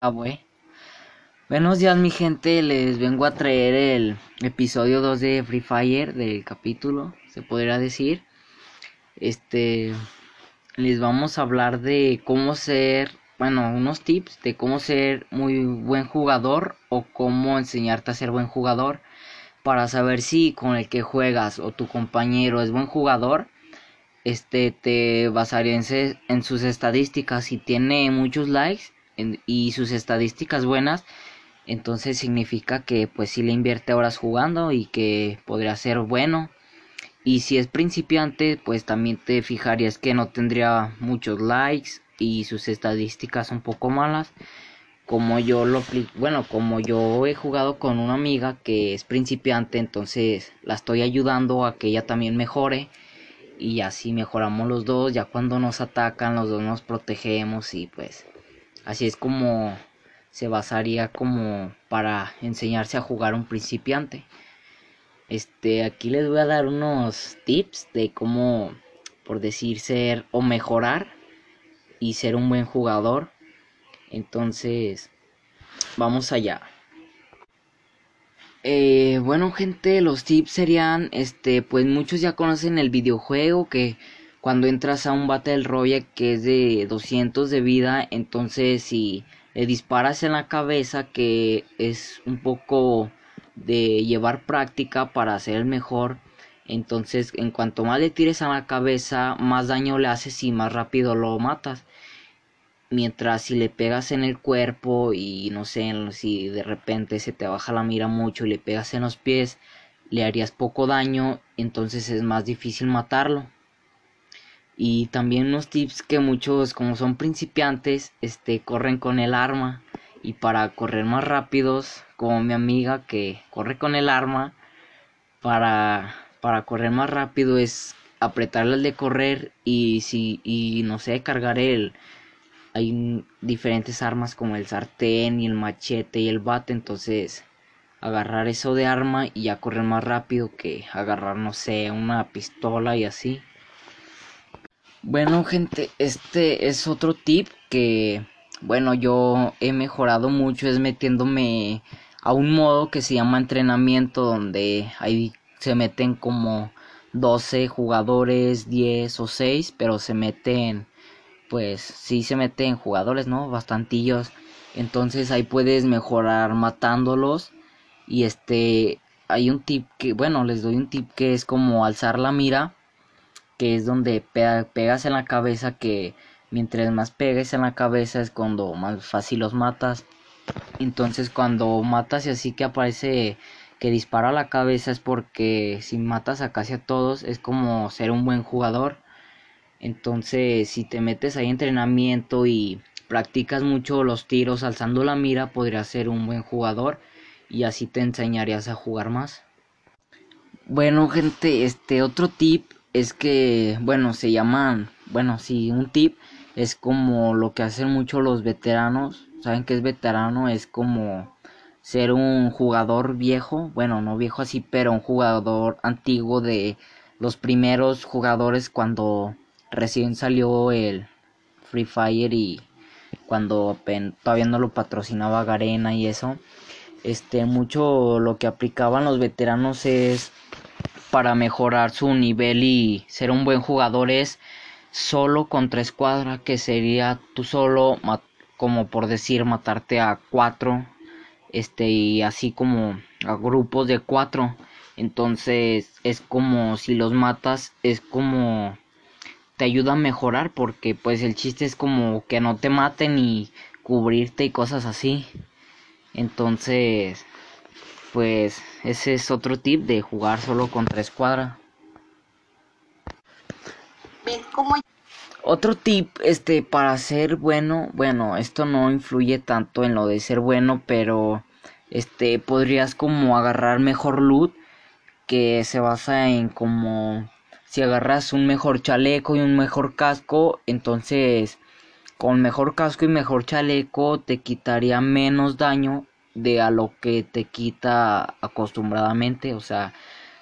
Ah. Buenos días mi gente, les vengo a traer el episodio 2 de Free Fire del capítulo, se podría decir. Este, les vamos a hablar de cómo ser, bueno, unos tips de cómo ser muy buen jugador o cómo enseñarte a ser buen jugador para saber si con el que juegas o tu compañero es buen jugador. Este te basaría en, en sus estadísticas si tiene muchos likes y sus estadísticas buenas, entonces significa que pues si le invierte horas jugando y que podría ser bueno. Y si es principiante, pues también te fijarías que no tendría muchos likes y sus estadísticas un poco malas. Como yo lo bueno, como yo he jugado con una amiga que es principiante, entonces la estoy ayudando a que ella también mejore y así mejoramos los dos, ya cuando nos atacan los dos nos protegemos y pues Así es como se basaría como para enseñarse a jugar un principiante. Este, aquí les voy a dar unos tips de cómo, por decir, ser o mejorar y ser un buen jugador. Entonces, vamos allá. Eh, bueno gente, los tips serían, este, pues muchos ya conocen el videojuego que cuando entras a un Battle Royale que es de 200 de vida, entonces si le disparas en la cabeza, que es un poco de llevar práctica para ser el mejor, entonces en cuanto más le tires a la cabeza, más daño le haces y más rápido lo matas. Mientras si le pegas en el cuerpo y no sé, si de repente se te baja la mira mucho y le pegas en los pies, le harías poco daño, entonces es más difícil matarlo y también unos tips que muchos como son principiantes este corren con el arma. Y para correr más rápidos como mi amiga que corre con el arma para para correr más rápido es apretarle el de correr y si y no sé cargar el hay diferentes armas como el sartén y el machete y el bate entonces agarrar eso de arma y ya correr más rápido que agarrar no sé una pistola y así bueno, gente, este es otro tip que, bueno, yo he mejorado mucho, es metiéndome a un modo que se llama entrenamiento, donde ahí se meten como 12 jugadores, 10 o 6, pero se meten, pues sí se meten jugadores, ¿no? Bastantillos. Entonces ahí puedes mejorar matándolos. Y este, hay un tip que, bueno, les doy un tip que es como alzar la mira que es donde pegas en la cabeza, que mientras más pegues en la cabeza es cuando más fácil los matas. Entonces cuando matas y así que aparece que dispara a la cabeza es porque si matas a casi a todos es como ser un buen jugador. Entonces si te metes ahí entrenamiento y practicas mucho los tiros alzando la mira podrías ser un buen jugador y así te enseñarías a jugar más. Bueno gente, este otro tip es que, bueno, se llaman, bueno, sí, un tip es como lo que hacen mucho los veteranos. ¿Saben que es veterano? Es como ser un jugador viejo, bueno, no viejo así, pero un jugador antiguo de los primeros jugadores cuando recién salió el Free Fire y cuando todavía no lo patrocinaba Garena y eso. Este, mucho lo que aplicaban los veteranos es para mejorar su nivel y ser un buen jugador es solo contra escuadra, que sería tú solo, como por decir, matarte a cuatro, este, y así como a grupos de cuatro. Entonces es como si los matas, es como te ayuda a mejorar, porque pues el chiste es como que no te maten y cubrirte y cosas así. Entonces pues ese es otro tip de jugar solo contra escuadra. Otro tip, este, para ser bueno, bueno, esto no influye tanto en lo de ser bueno, pero, este, podrías como agarrar mejor loot, que se basa en como, si agarras un mejor chaleco y un mejor casco, entonces, con mejor casco y mejor chaleco te quitaría menos daño de a lo que te quita acostumbradamente. O sea,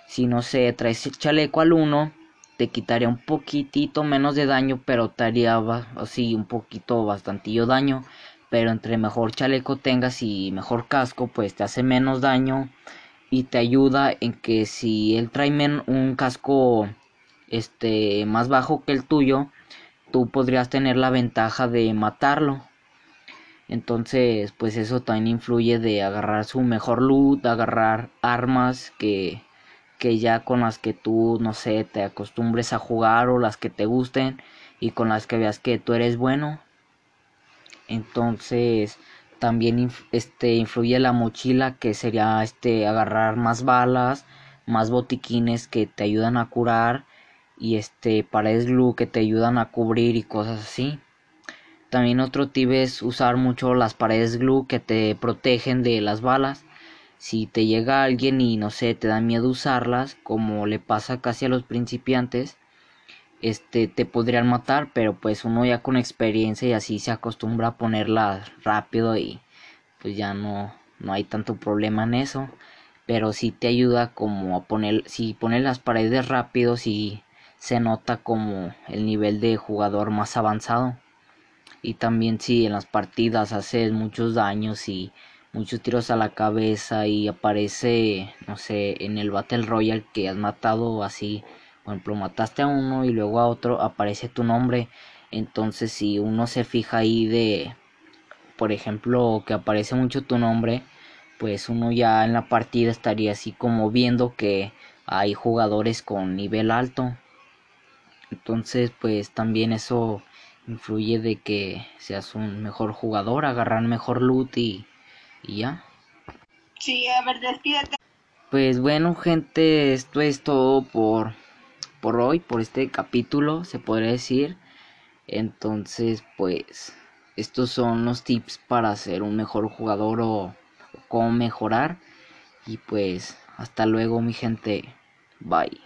si no sé, traes el chaleco al 1, te quitaría un poquitito menos de daño, pero te haría así un poquito bastantillo daño. pero entre mejor chaleco tengas y mejor casco pues te hace menos daño y te ayuda en que si él trae un casco este más bajo que el tuyo tú podrías tener la ventaja de matarlo entonces pues eso también influye de agarrar su mejor loot agarrar armas que que ya con las que tú no sé te acostumbres a jugar o las que te gusten y con las que veas que tú eres bueno. Entonces también este influye la mochila que sería este agarrar más balas más botiquines que te ayudan a curar y este paredes glue que te ayudan a cubrir y cosas así también otro tip es usar mucho las paredes glue que te protegen de las balas. Si te llega alguien y no sé te da miedo usarlas como le pasa casi a los principiantes este te podrían matar pero pues uno ya con experiencia y así se acostumbra a ponerlas rápido y pues ya no no hay tanto problema en eso. Pero sí te ayuda como a poner si pones las paredes rápido sí se nota como el nivel de jugador más avanzado y también si en las partidas haces muchos daños y muchos tiros a la cabeza y aparece no sé en el battle royale que has matado así por ejemplo, mataste a uno y luego a otro aparece tu nombre. Entonces, si uno se fija ahí de, por ejemplo, que aparece mucho tu nombre, pues uno ya en la partida estaría así como viendo que hay jugadores con nivel alto. Entonces, pues también eso influye de que seas un mejor jugador, agarrar mejor loot y, y ya. Sí, a ver, despídete. Pues bueno, gente, esto es todo por por hoy, por este capítulo, se podría decir. Entonces, pues, estos son los tips para ser un mejor jugador o, o cómo mejorar. Y pues, hasta luego, mi gente. Bye.